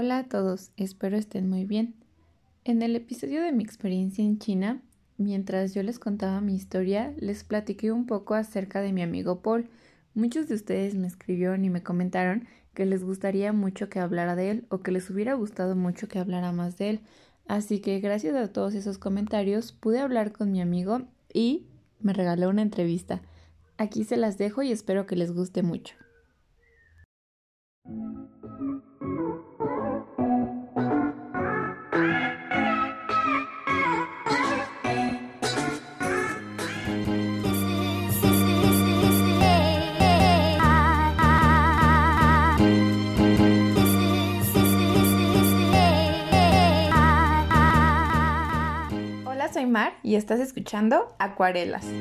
Hola a todos, espero estén muy bien. En el episodio de mi experiencia en China, mientras yo les contaba mi historia, les platiqué un poco acerca de mi amigo Paul. Muchos de ustedes me escribieron y me comentaron que les gustaría mucho que hablara de él o que les hubiera gustado mucho que hablara más de él. Así que gracias a todos esos comentarios pude hablar con mi amigo y me regaló una entrevista. Aquí se las dejo y espero que les guste mucho. Soy Mar y estás escuchando Acuarelas. Hola,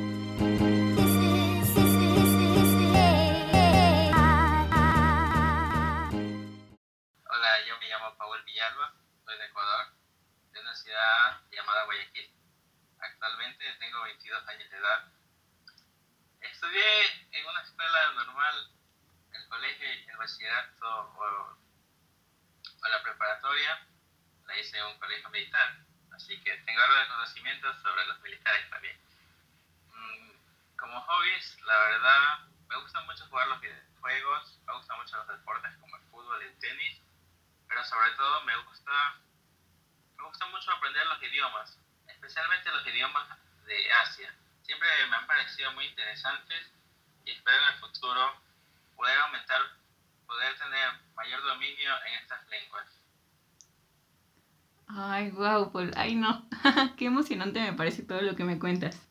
yo me llamo Paul Villalba, soy de Ecuador, de una ciudad llamada Guayaquil. Actualmente tengo 22 años de edad. Estudié en una escuela normal, el colegio, el bachillerato o, o la preparatoria, la hice en un colegio militar así que tengo algo de conocimiento sobre los militares también. Mm, como hobbies, la verdad, me gusta mucho jugar los videojuegos, me gustan mucho los deportes como el fútbol y el tenis, pero sobre todo me gusta, me gusta mucho aprender los idiomas, especialmente los idiomas de Asia. Siempre me han parecido muy interesantes y espero en el futuro poder aumentar, poder tener mayor dominio en estas lenguas. Ay, wow, Paul. Ay, no. Qué emocionante me parece todo lo que me cuentas.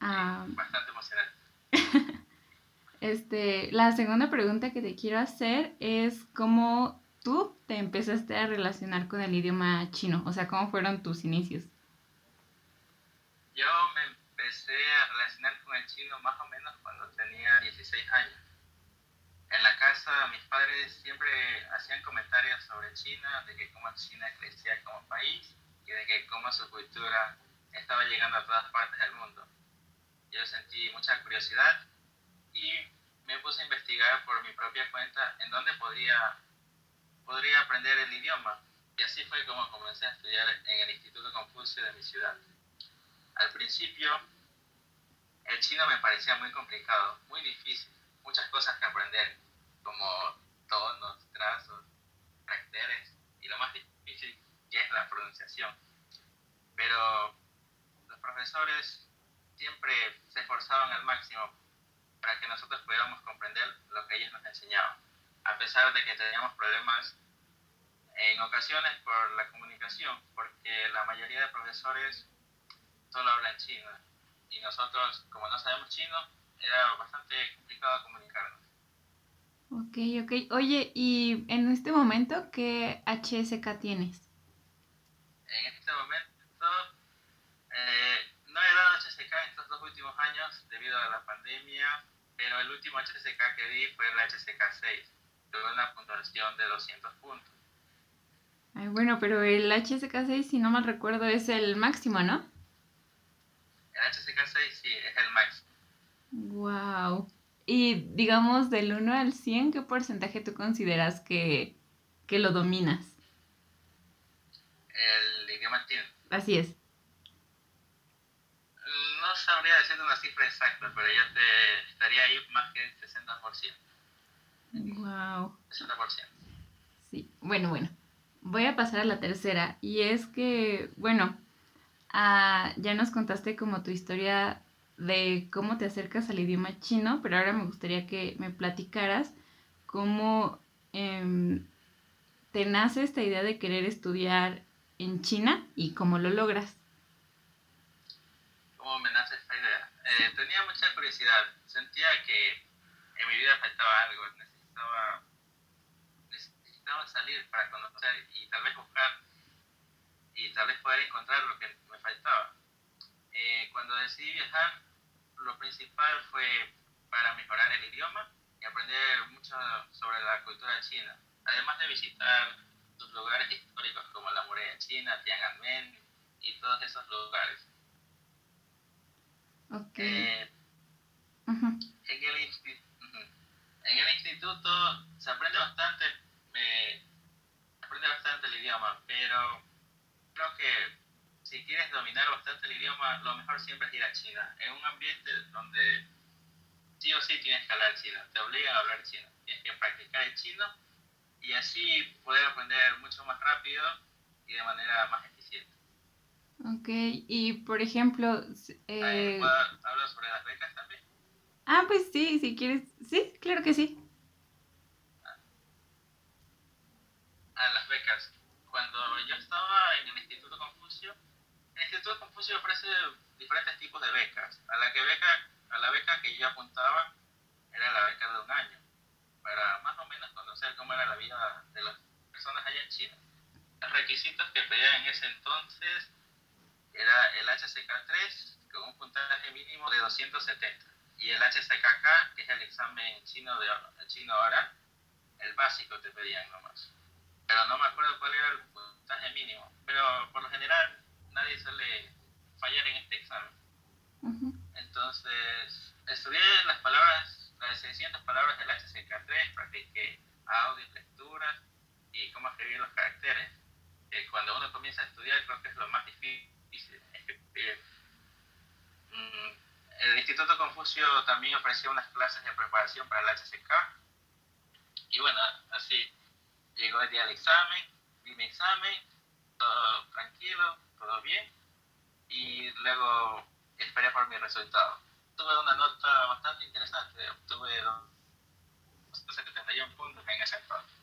Ah, Bastante emocionante. este, la segunda pregunta que te quiero hacer es cómo tú te empezaste a relacionar con el idioma chino, o sea, cómo fueron tus inicios. Yo me empecé a relacionar con el chino más o menos cuando tenía 16 años en la casa mis padres siempre hacían comentarios sobre China, de que cómo China crecía como país y de que cómo su cultura estaba llegando a todas partes del mundo. Yo sentí mucha curiosidad y me puse a investigar por mi propia cuenta en dónde podría, podría aprender el idioma. Y así fue como comencé a estudiar en el Instituto Confucio de mi ciudad. Al principio, el chino me parecía muy complicado, muy difícil muchas cosas que aprender, como tonos, trazos, caracteres y lo más difícil que es la pronunciación. Pero los profesores siempre se esforzaban al máximo para que nosotros pudiéramos comprender lo que ellos nos enseñaban, a pesar de que teníamos problemas en ocasiones por la comunicación, porque la mayoría de profesores solo hablan chino y nosotros, como no sabemos chino, era bastante complicado comunicarnos. Ok, ok. Oye, ¿y en este momento qué HSK tienes? En este momento eh, no he dado HSK en estos dos últimos años debido a la pandemia, pero el último HSK que di fue el HSK 6. Tuve una puntuación de 200 puntos. Ay, bueno, pero el HSK 6, si no mal recuerdo, es el máximo, ¿no? El HSK 6 sí, es el máximo. Wow. Y digamos, del 1 al 100, ¿qué porcentaje tú consideras que, lo dominas? El idioma chino. Así es. No sabría decir una cifra exacta, pero yo te estaría ahí más que el 60%. Wow. 60%. Sí, bueno, bueno. Voy a pasar a la tercera. Y es que, bueno, ah, ya nos contaste como tu historia de cómo te acercas al idioma chino, pero ahora me gustaría que me platicaras cómo em, te nace esta idea de querer estudiar en China y cómo lo logras. ¿Cómo me nace esta idea? Eh, tenía mucha curiosidad, sentía que en mi vida faltaba algo, necesitaba, necesitaba salir para conocer y tal vez buscar y tal vez poder encontrar lo que me faltaba. Eh, cuando decidí viajar, lo principal fue para mejorar el idioma y aprender mucho sobre la cultura china, además de visitar los lugares históricos como la muralla china, Tiananmen y todos esos lugares. Okay. Eh, en, el instituto se aprende bastante, eh, aprende bastante el idioma, pero creo que si quieres dominar bastante el idioma, lo mejor siempre es ir a China, en un ambiente donde sí o sí tienes que hablar chino, te obligan a hablar chino, tienes que practicar el chino y así poder aprender mucho más rápido y de manera más eficiente. Ok, y por ejemplo... Eh... ¿Hablo sobre las becas también? Ah, pues sí, si quieres. Sí, claro que sí. Ah, las becas. Cuando yo estaba en el Instituto Confucio ofrece diferentes tipos de becas. A la que beca, a la beca que yo apuntaba era la beca de un año, para más o menos conocer cómo era la vida de las personas allá en China. Los requisitos que pedían en ese entonces era el HCK3 con un puntaje mínimo de 270 y el HCKK, que es el examen chino de chino ahora, el básico te pedían nomás. Pero no me acuerdo cuál era el puntaje mínimo. Pero por lo general nadie suele fallar en este examen. Entonces, estudié las palabras, las 600 palabras del HCK3, practiqué audio, lecturas y cómo escribir los caracteres. cuando uno comienza a estudiar creo que es lo más difícil, escribir. Mm, el Instituto Confucio también ofrecía unas clases de preparación para el HCK. Y bueno, así llegó el día del examen, di mi examen, todo tranquilo, todo bien. Y luego esperé por mi resultado. Tuve una nota bastante interesante, obtuve 71 puntos en ese entonces.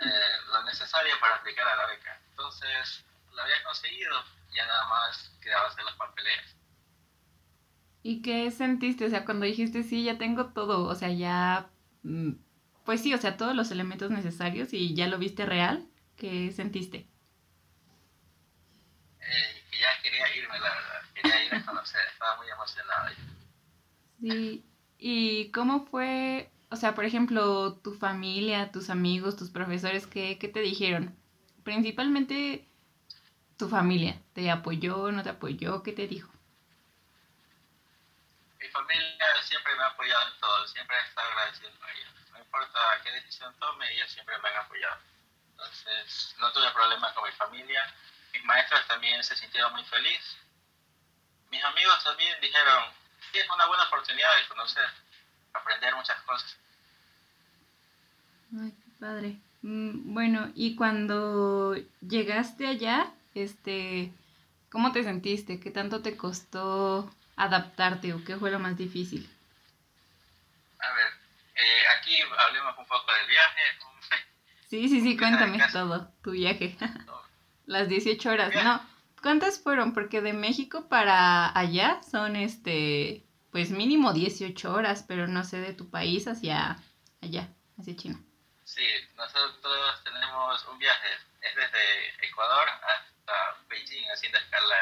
Eh, lo necesario para aplicar a la beca. Entonces, lo había conseguido, ya nada más quedaba hacer las papeleas. ¿Y qué sentiste? O sea, cuando dijiste, sí, ya tengo todo, o sea, ya, mm, pues sí, o sea, todos los elementos necesarios y ya lo viste real, ¿qué sentiste? Eh, que ya quería irme, la verdad, quería ir a conocer, emocionado. Sí, ¿y cómo fue, o sea, por ejemplo, tu familia, tus amigos, tus profesores, qué, qué te dijeron? Principalmente tu familia, ¿te apoyó, no te apoyó? ¿Qué te dijo? mi familia siempre me ha apoyado en todo, siempre he estado agradecido a ellos. No importa qué decisión tome, ellos siempre me han apoyado. Entonces, no tuve problemas con mi familia. Mis maestros también se sintieron muy felices. Mis amigos también dijeron, sí, es una buena oportunidad de conocer, aprender muchas cosas. Ay, qué padre. Mm, bueno, y cuando llegaste allá, este, ¿cómo te sentiste? ¿Qué tanto te costó adaptarte o qué fue lo más difícil? A ver, eh, aquí hablemos un poco del viaje. Sí, sí, sí, cuéntame todo, tu viaje. Las 18 horas, ¿no? ¿Cuántas fueron? Porque de México para allá son, este, pues mínimo 18 horas, pero no sé de tu país hacia allá, hacia China. Sí, nosotros tenemos un viaje, es desde Ecuador hasta Beijing, haciendo escala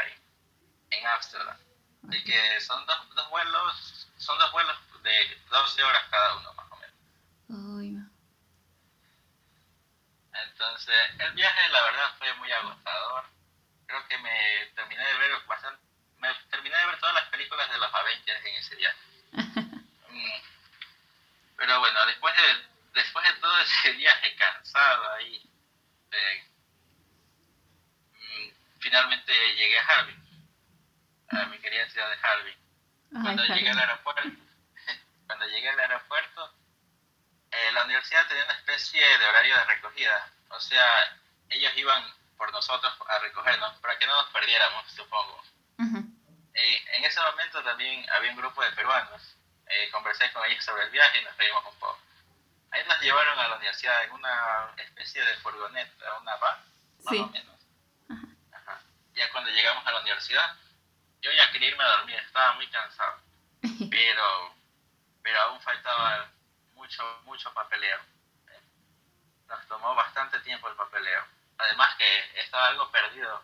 en Ámsterdam. Así que son dos, dos vuelos, son dos vuelos de 12 horas cada uno más o menos. Entonces, el viaje la verdad fue muy agotador. Que me terminé de ver bastante, me terminé de ver todas las películas de los Avengers en ese viaje. Mm. Pero bueno, después de, después de todo ese viaje cansado ahí, mm, finalmente llegué a Harbin a mi querida ciudad de Harbin. Cuando llegué al aeropuerto, cuando llegué al aeropuerto, eh, la universidad tenía una especie de horario de recogida. O sea, ellos iban por nosotros a recogernos para que no nos perdiéramos, supongo. Eh, en ese momento también había un grupo de peruanos. Eh, conversé con ellos sobre el viaje y nos reímos un poco. Ahí nos llevaron a la universidad en una especie de furgoneta, una van, más o menos. Ya cuando llegamos a la universidad, yo ya quería irme a dormir, estaba muy cansado, pero, pero aún faltaba mucho, mucho papeleo. Nos tomó bastante tiempo el papeleo. Además que estaba algo perdido,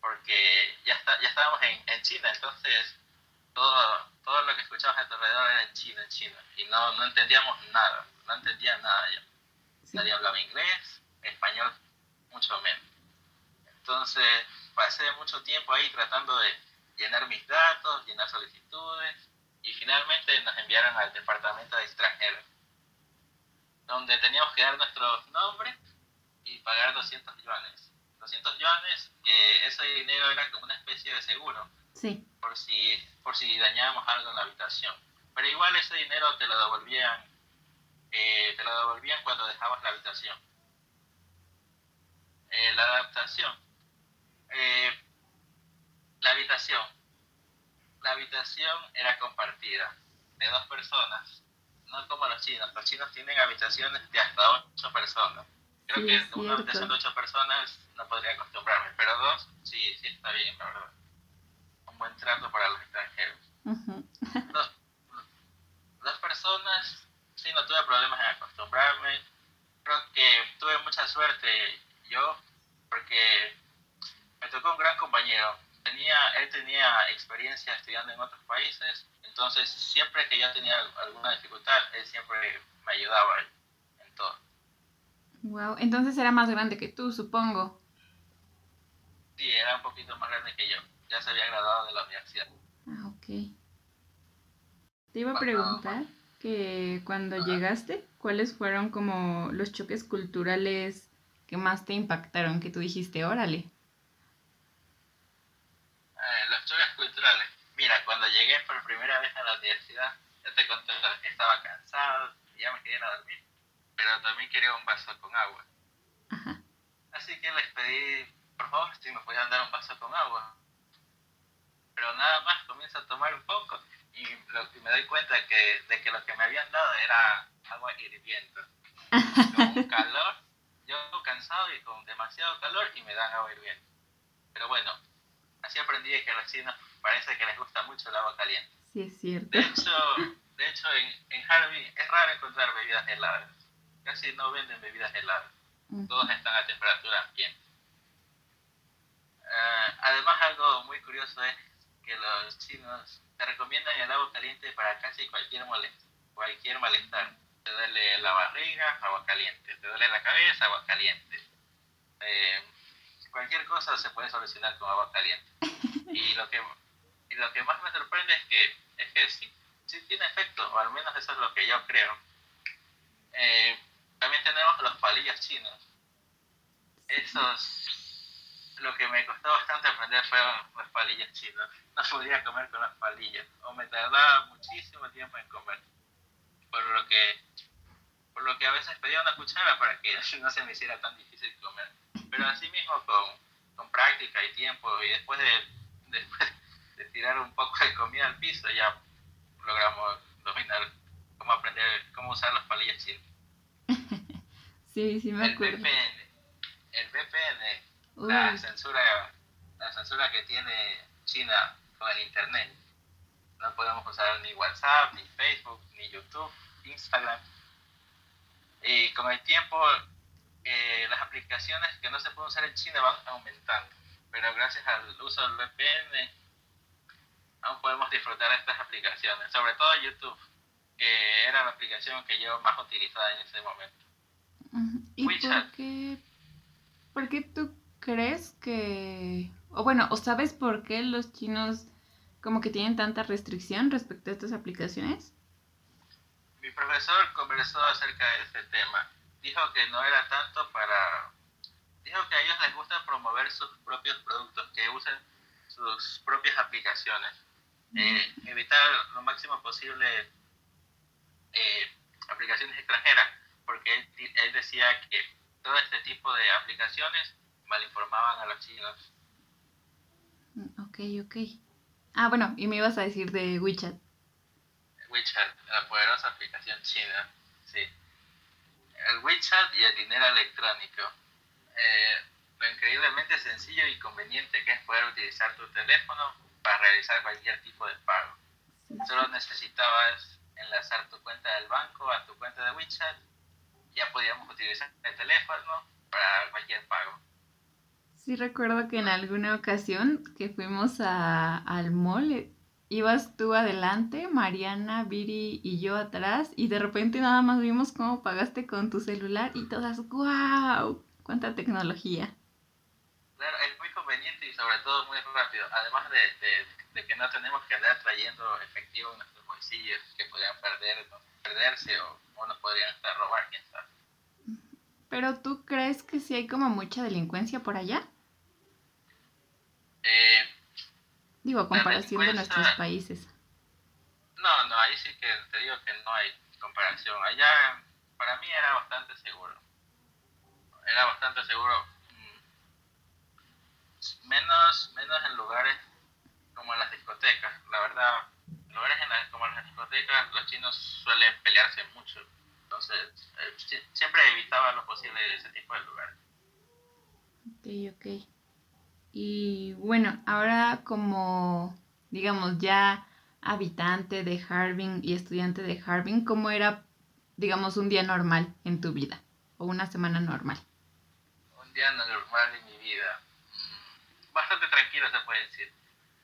porque ya, está, ya estábamos en, en China, entonces todo, todo lo que escuchábamos a tu alrededor era en chino, en chino, y no, no entendíamos nada, no entendía nada yo. Nadie hablaba inglés, español, mucho menos. Entonces pasé mucho tiempo ahí tratando de llenar mis datos, llenar solicitudes y finalmente nos enviaron al departamento de extranjeros, donde teníamos que dar nuestros nombres y pagar 200 yuanes. 200 yuanes, que ese dinero era como una especie de seguro. Sí. Por si, por si dañábamos algo en la habitación. Pero igual ese dinero te lo devolvían, eh, te lo devolvían cuando dejabas la habitación. Eh, la adaptación. Eh, la habitación. La habitación era compartida de dos personas. No como los chinos. Los chinos tienen habitaciones de hasta ocho personas. Creo que una habitación de ocho personas no podría acostumbrarme, pero dos sí, sí está bien, la verdad. Un buen trato para los extranjeros. dos, dos personas, sí, no tuve problemas en acostumbrarme. Creo que tuve mucha suerte yo, porque me tocó un gran compañero. Tenía, él tenía experiencia estudiando en otros países, entonces siempre que yo tenía alguna dificultad, él siempre me ayudaba. Wow, entonces era más grande que tú, supongo. Sí, era un poquito más grande que yo. Ya se había graduado de la universidad. Ah, ok. Te iba a preguntar que cuando llegaste, ¿cuáles fueron como los choques culturales que más te impactaron, que tú dijiste, órale? Eh, los choques culturales. Mira, cuando llegué por primera vez a la universidad, ya te conté que estaba cansado, ya me quería dormir, pero también quería un vaso con agua. Así que les pedí, por favor, si me podían dar un vaso con agua. Pero nada más comienzo a tomar un poco y, lo, me doy cuenta que, de que lo que me habían dado era agua hirviendo. Con un calor yo cansado y con demasiado calor y me dan agua hirviendo. Pero bueno, así aprendí que a los chinos parece que les gusta mucho el agua caliente. Sí, es cierto. De hecho, de hecho en, en Harvey es raro encontrar bebidas heladas. Casi no venden bebidas heladas. Todos están a temperatura ambiente. Uh, además, algo muy curioso es que los chinos te recomiendan el agua caliente para casi cualquier molestia, cualquier malestar te duele la barriga, agua caliente, te duele la cabeza, agua caliente. Eh, cualquier cosa se puede solucionar con agua caliente. Y lo que, y lo que más me sorprende es que, es que sí, sí tiene efecto, o al menos eso es lo que yo creo. Eh, también tenemos los palillos chinos. Esos, lo que me costó bastante aprender fueron los palillos chinos. No podía comer con los palillos, o me tardaba muchísimo tiempo en comer por lo que por lo que a veces pedía una cuchara para que no se me hiciera tan difícil comer. Pero así mismo con, con práctica y tiempo y después de, después de tirar un poco de comida al piso ya logramos dominar cómo aprender cómo usar los palillos chinos. Sí, sí me acuerdo. El VPN, el VPN la censura, la censura que tiene China con el internet no podemos usar ni WhatsApp, ni Facebook, ni YouTube, Instagram. Y con el tiempo, eh, las aplicaciones que no se pueden usar en China van aumentando. Pero gracias al uso del VPN, aún podemos disfrutar de estas aplicaciones. Sobre todo YouTube, que era la aplicación que yo más utilizaba en ese momento. ¿Y por qué, por qué tú crees que... O bueno, ¿o sabes por qué los chinos como que tienen tanta restricción respecto a estas aplicaciones? Mi profesor conversó acerca de este tema. Dijo que no era tanto para... Dijo que a ellos les gusta promover sus propios productos, que usen sus propias aplicaciones. Eh, evitar lo máximo posible eh, aplicaciones extranjeras, porque él, él decía que todo este tipo de aplicaciones malinformaban a los chinos. Mm, ok, ok. Ah, bueno, y me ibas a decir de WeChat. WeChat, la poderosa aplicación china, sí. El WeChat y el dinero electrónico. Eh, lo increíblemente sencillo y conveniente que es poder utilizar tu teléfono para realizar cualquier tipo de pago. Solo necesitabas enlazar tu cuenta del banco a tu cuenta de WeChat. Ya podíamos utilizar el teléfono para cualquier pago. Sí recuerdo que en alguna ocasión que fuimos a, al mall, eh, ibas tú adelante, Mariana, Viri y yo atrás, y de repente nada más vimos cómo pagaste con tu celular y todas, ¡guau! ¡Cuánta tecnología! Claro, es muy conveniente y sobre todo muy rápido, además de, que no tenemos que andar trayendo efectivo en nuestros bolsillos que podrían perder, perderse o, o podrían hasta robar, quién sabe. Pero tú crees que sí hay como mucha delincuencia por allá? Eh, digo, comparación de nuestros países. No, no, ahí sí que te digo que no hay comparación. Allá para mí era bastante seguro. Era bastante seguro. Mm, menos, menos en lugares como en las discotecas. La verdad, lugares en como en las discotecas los chinos suelen pelearse mucho. Entonces, eh, siempre evitaba lo posible ese tipo de lugares. Ok, ok. Y bueno, ahora como, digamos, ya habitante de Harbin y estudiante de Harbin, ¿cómo era, digamos, un día normal en tu vida? ¿O una semana normal? Un día normal en mi vida. Mm, bastante tranquilo, se puede decir.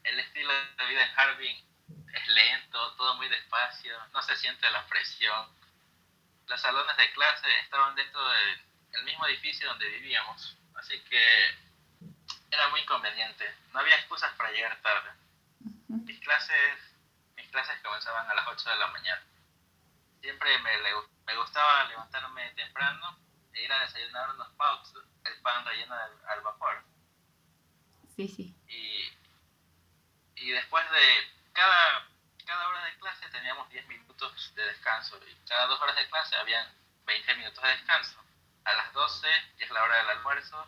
El estilo de vida en Harbin es lento, todo muy despacio, no se siente la presión. Los salones de clase estaban dentro del mismo edificio donde vivíamos, así que era muy conveniente. No había excusas para llegar tarde. Mis clases, mis clases comenzaban a las 8 de la mañana. Siempre me, me gustaba levantarme temprano e ir a desayunar unos pauts, el pan relleno al vapor. Sí, sí. Y, y después de cada, cada hora de clase teníamos 10 minutos de descanso y cada dos horas de clase habían 20 minutos de descanso. A las 12, que es la hora del almuerzo,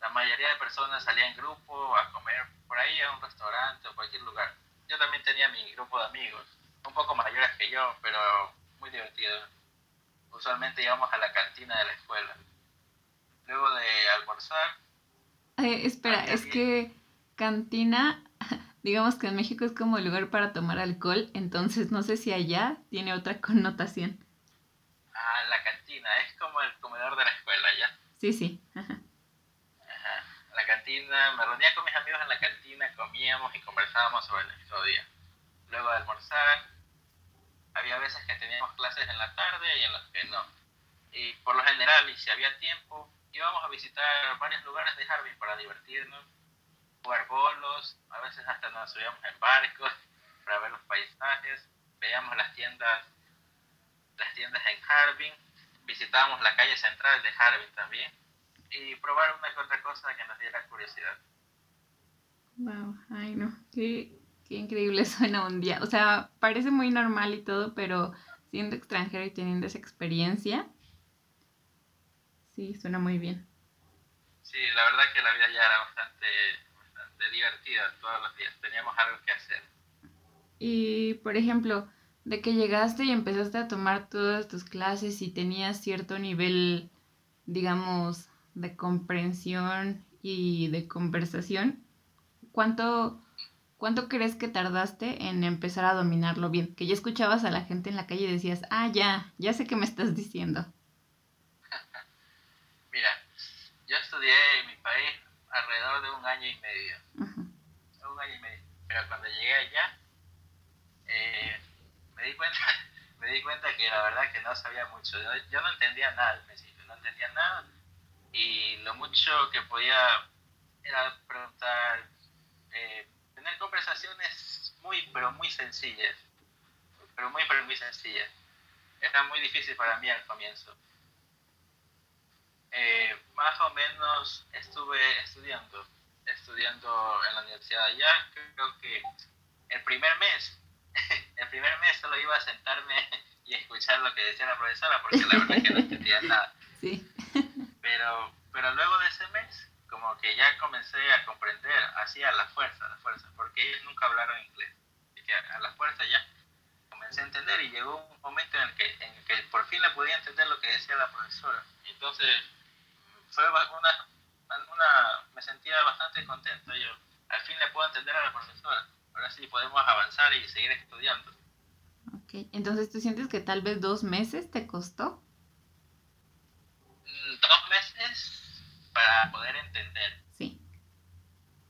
la mayoría de personas salían en grupo a comer por ahí a un restaurante o cualquier lugar. Yo también tenía mi grupo de amigos, un poco mayores que yo, pero muy divertido. Usualmente íbamos a la cantina de la escuela. Luego de almorzar... Eh, espera, es que cantina, digamos que en México es como el lugar para tomar alcohol, entonces no sé si allá tiene otra connotación. Ah, la cantina, es como el comedor de la escuela, ¿ya? Sí, sí la cantina, me reunía con mis amigos en la cantina, comíamos y conversábamos sobre nuestro día. Luego de almorzar, había veces que teníamos clases en la tarde y en las que no. Y por lo general, y si había tiempo, íbamos a visitar varios lugares de Harbin para divertirnos, jugar bolos, a veces hasta nos subíamos en barcos para ver los paisajes, veíamos las tiendas, las tiendas en Harbin, visitábamos la calle central de Harbin también y probar una que otra cosa que nos diera curiosidad. Wow, ay no, qué, qué increíble suena un día. O sea, parece muy normal y todo, pero siendo extranjero y teniendo esa experiencia, sí, suena muy bien. Sí, la verdad que la vida ya era bastante, bastante divertida todos los días, teníamos algo que hacer. Y, por ejemplo, de que llegaste y empezaste a tomar todas tus clases y tenías cierto nivel, digamos, de comprensión y de conversación, ¿cuánto, ¿cuánto crees que tardaste en empezar a dominarlo bien? Que ya escuchabas a la gente en la calle y decías, ah, ya, ya sé qué me estás diciendo. Mira, yo estudié en mi país alrededor de un año y medio. Un año y medio. Pero cuando llegué allá, eh, me di cuenta me di cuenta que la verdad que no sabía mucho. Yo, yo no entendía nada al principio, no entendía nada y lo mucho que podía era preguntar, eh, tener conversaciones muy, pero muy sencillas, pero muy, pero muy sencillas. Era muy difícil para mí al comienzo. Eh, más o menos estuve estudiando, estudiando en la universidad allá, creo que el primer mes, el primer mes solo iba a sentarme y escuchar lo que decía la profesora, porque la verdad es que no entendía nada. Sí. Pero, pero luego de ese mes, como que ya comencé a comprender, así a la fuerza, a la fuerza, porque ellos nunca hablaron inglés. Y que a, la fuerza ya comencé a entender y llegó un momento en el, que, en que por fin le podía entender lo que decía la profesora. Entonces fue una, una, me sentía bastante contento yo. Al fin le puedo entender a la profesora. Ahora sí podemos avanzar y seguir estudiando. Ok, entonces tú sientes que tal vez dos meses te costó dos meses para poder entender. Sí.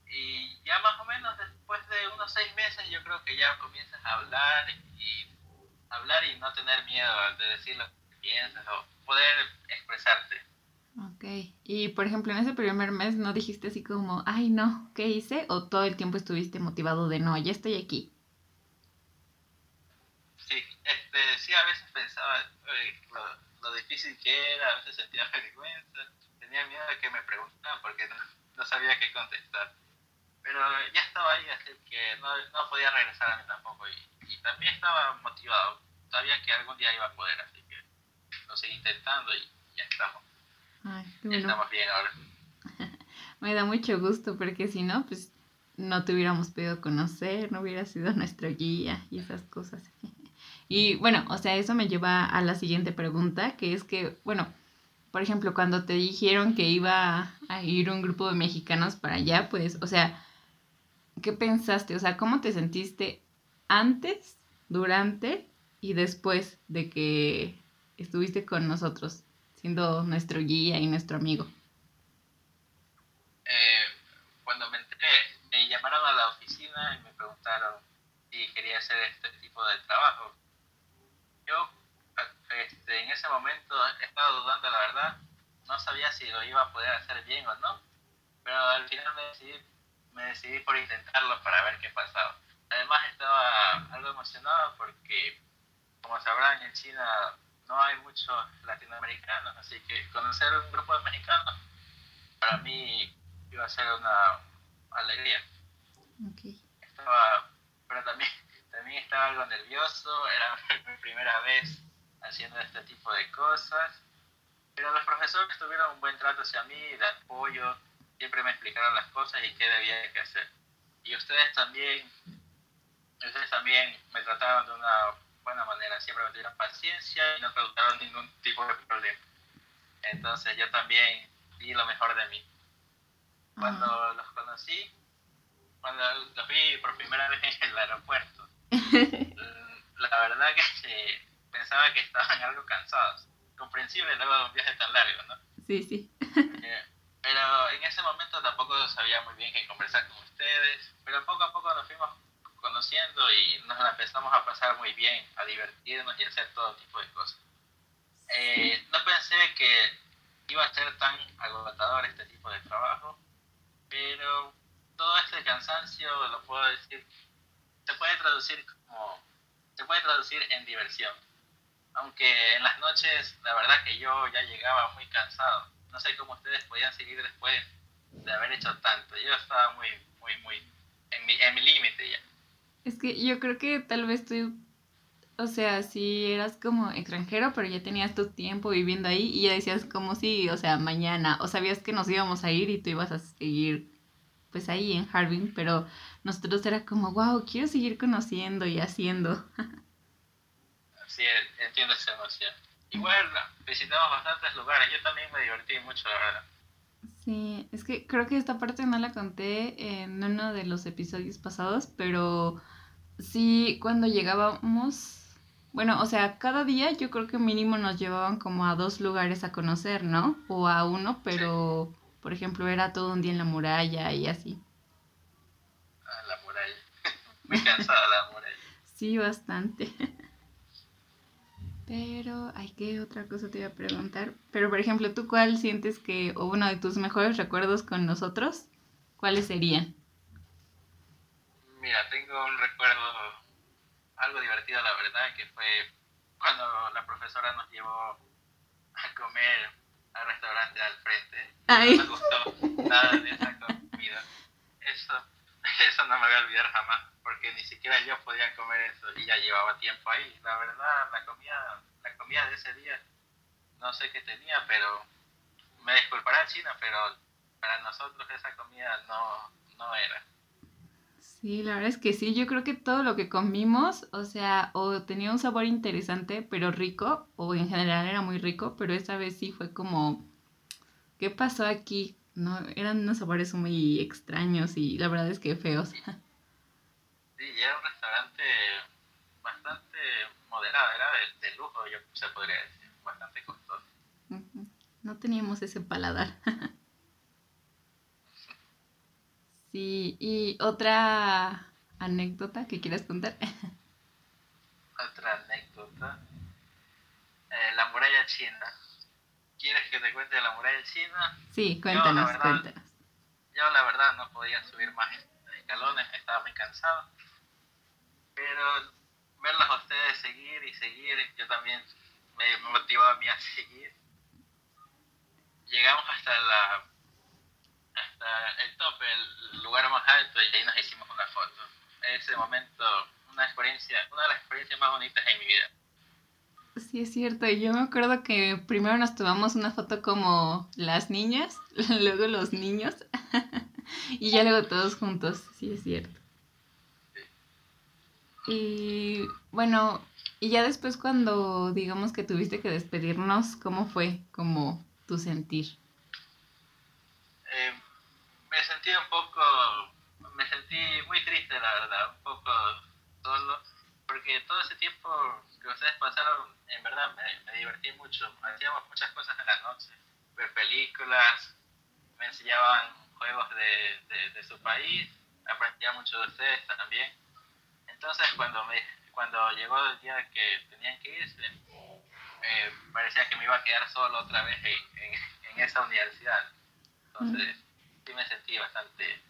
Y ya más o menos después de unos seis meses yo creo que ya comienzas a hablar y hablar y no tener miedo de decir lo que piensas o poder expresarte. Ok, y por ejemplo en ese primer mes no dijiste así como, ay no, ¿qué hice? ¿O todo el tiempo estuviste motivado de no, ya estoy aquí? Sí, este, sí a veces pensaba, eh, lo difícil que era, a veces sentía vergüenza, tenía miedo de que me preguntaran porque no, sabía qué contestar. pero ya estaba ahí, así que no, no podía regresar a mí tampoco. Y, y, también estaba motivado, sabía que algún día iba a poder, así que lo seguí intentando y ya estamos. Ay, estamos bien ahora. Me da mucho gusto porque si no, pues no te hubiéramos podido conocer, no hubiera sido nuestro guía y esas cosas. Y bueno, o sea, eso me lleva a la siguiente pregunta, que es que, bueno, por ejemplo, cuando te dijeron que iba a ir un grupo de mexicanos para allá, pues, o sea, ¿qué pensaste? O sea, ¿cómo te sentiste antes, durante y después de que estuviste con nosotros, siendo nuestro guía y nuestro amigo? Eh, cuando me entré, me llamaron a la oficina y me preguntaron si quería hacer este tipo de trabajo. Yo este, en ese momento estaba dudando, la verdad, no sabía si lo iba a poder hacer bien o no, pero al final me decidí, me decidí por intentarlo para ver qué pasaba. Además estaba algo emocionado porque, como sabrán, en China no hay muchos latinoamericanos, así que conocer un grupo de mexicanos para mí iba a ser una alegría. Okay. Estaba, pero también, también estaba algo nervioso, era mi primera vez haciendo este tipo de cosas, pero los profesores tuvieron un buen trato hacia mí, de apoyo, siempre me explicaron las cosas y qué debía que hacer. Y ustedes también, ustedes también me trataron de una buena manera, siempre me tuvieron paciencia y no causaron ningún tipo de problema. Entonces yo también di lo mejor de mí. Cuando uh -huh. los conocí, cuando los vi por primera vez en el aeropuerto, la verdad que pensaba que estaban algo cansados. Comprensible luego de un viaje tan largo, ¿no? Sí, sí. Eh, pero en ese momento tampoco sabía muy bien qué conversar con ustedes, pero poco a poco nos fuimos conociendo y nos la empezamos a pasar muy bien, a divertirnos y a hacer todo tipo de cosas. Eh, no pensé que iba a ser tan agotador este tipo de trabajo, pero todo este cansancio, lo puedo decir, se puede traducir como, se puede traducir en diversión. Aunque en las noches, la verdad que yo ya llegaba muy cansado. No sé cómo ustedes podían seguir después de haber hecho tanto. Yo estaba muy, muy, muy en mi, en mi límite ya. Es que yo creo que tal vez tú, o sea, si eras como extranjero, pero ya tenías tu tiempo viviendo ahí y ya decías como si, o sea, mañana, o sabías que nos íbamos a ir y tú ibas a seguir pues ahí en Harbin, pero nosotros era como, wow, quiero seguir conociendo y haciendo. sí, entiendo esa emoción. Igual visitamos bastantes lugares, yo también me divertí mucho, la verdad. Sí, es que creo que esta parte no la conté en uno de los episodios pasados, pero sí, cuando llegábamos, bueno, o sea, cada día yo creo que mínimo nos llevaban como a dos lugares a conocer, ¿no? O a uno, pero, sí. por ejemplo, era todo un día en la muralla y así. Ah, la muralla. Muy cansada la muralla. sí, bastante. Pero, ay, ¿qué otra cosa te iba a preguntar? Pero, por ejemplo, ¿tú cuál sientes que, o uno de tus mejores recuerdos con nosotros, cuáles serían? Mira, tengo un recuerdo algo divertido, la verdad, que fue cuando la profesora nos llevó a comer al restaurante al frente. Ay. No me gustó nada de esa comida. Eso, eso no me voy a olvidar jamás porque ni siquiera yo podía comer eso y ya llevaba tiempo ahí. La verdad, la comida, la comida de ese día, no sé qué tenía, pero me disculpará China, pero para nosotros esa comida no, no era. Sí, la verdad es que sí, yo creo que todo lo que comimos, o sea, o tenía un sabor interesante, pero rico, o en general era muy rico, pero esta vez sí fue como, ¿qué pasó aquí? No, eran unos sabores muy extraños y la verdad es que feos. Sí. Era un restaurante bastante moderado, era de, de, lujo, yo se podría decir, bastante costoso. No teníamos ese paladar. sí, y otra anécdota que quieras contar. otra anécdota. Eh, la muralla china. ¿Quieres que te cuente de la muralla china? Sí, cuéntanos, yo, verdad, cuéntanos. Yo la verdad no podía subir más escalones, estaba muy cansado pero verlos a ustedes seguir y seguir, yo también me motivó a mí a seguir. Llegamos hasta la hasta el top, el lugar más alto y ahí nos hicimos una foto. Ese momento, una experiencia, una de las experiencias más bonitas en mi vida. Sí, es cierto. Yo me acuerdo que primero nos tomamos una foto como las niñas, luego los niños y ya luego todos juntos. Sí, es cierto. Y bueno, y ya después cuando digamos que tuviste que despedirnos, ¿cómo fue como tu sentir? Eh, me sentí un poco, me sentí muy triste la verdad, un poco solo, porque todo ese tiempo que ustedes pasaron, en verdad me, divertí mucho, hacíamos muchas cosas en la noche, ver películas, me enseñaban juegos de, de su país, aprendía mucho de ustedes también. Entonces cuando me cuando llegó el día que tenían que irse, eh, parecía que me iba a quedar solo otra vez en, esa universidad. Entonces, sí me sentí bastante.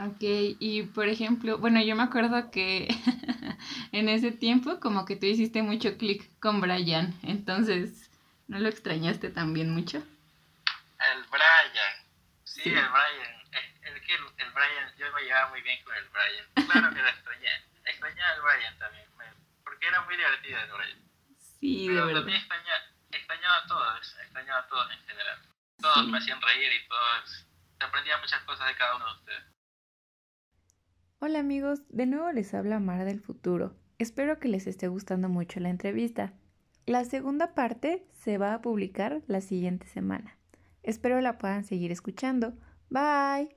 Ok, y por ejemplo, bueno, yo me acuerdo que en ese tiempo como que tú hiciste mucho clic con Brian, entonces, ¿no lo extrañaste también mucho? El Brian, sí, el Brian, el, el, el Brian, yo me llevaba muy bien con el Brian, claro que lo extrañé extrañaba al Brian también, porque era muy divertido el Brian. Sí, de verdad. También extrañaba, a todos, extrañaba a todos en general. Todos me hacían reír y todos, se aprendía muchas cosas de cada uno de ustedes. Hola amigos, de nuevo les habla Mara del futuro. Espero que les esté gustando mucho la entrevista. La segunda parte se va a publicar la siguiente semana. Espero la puedan seguir escuchando. Bye.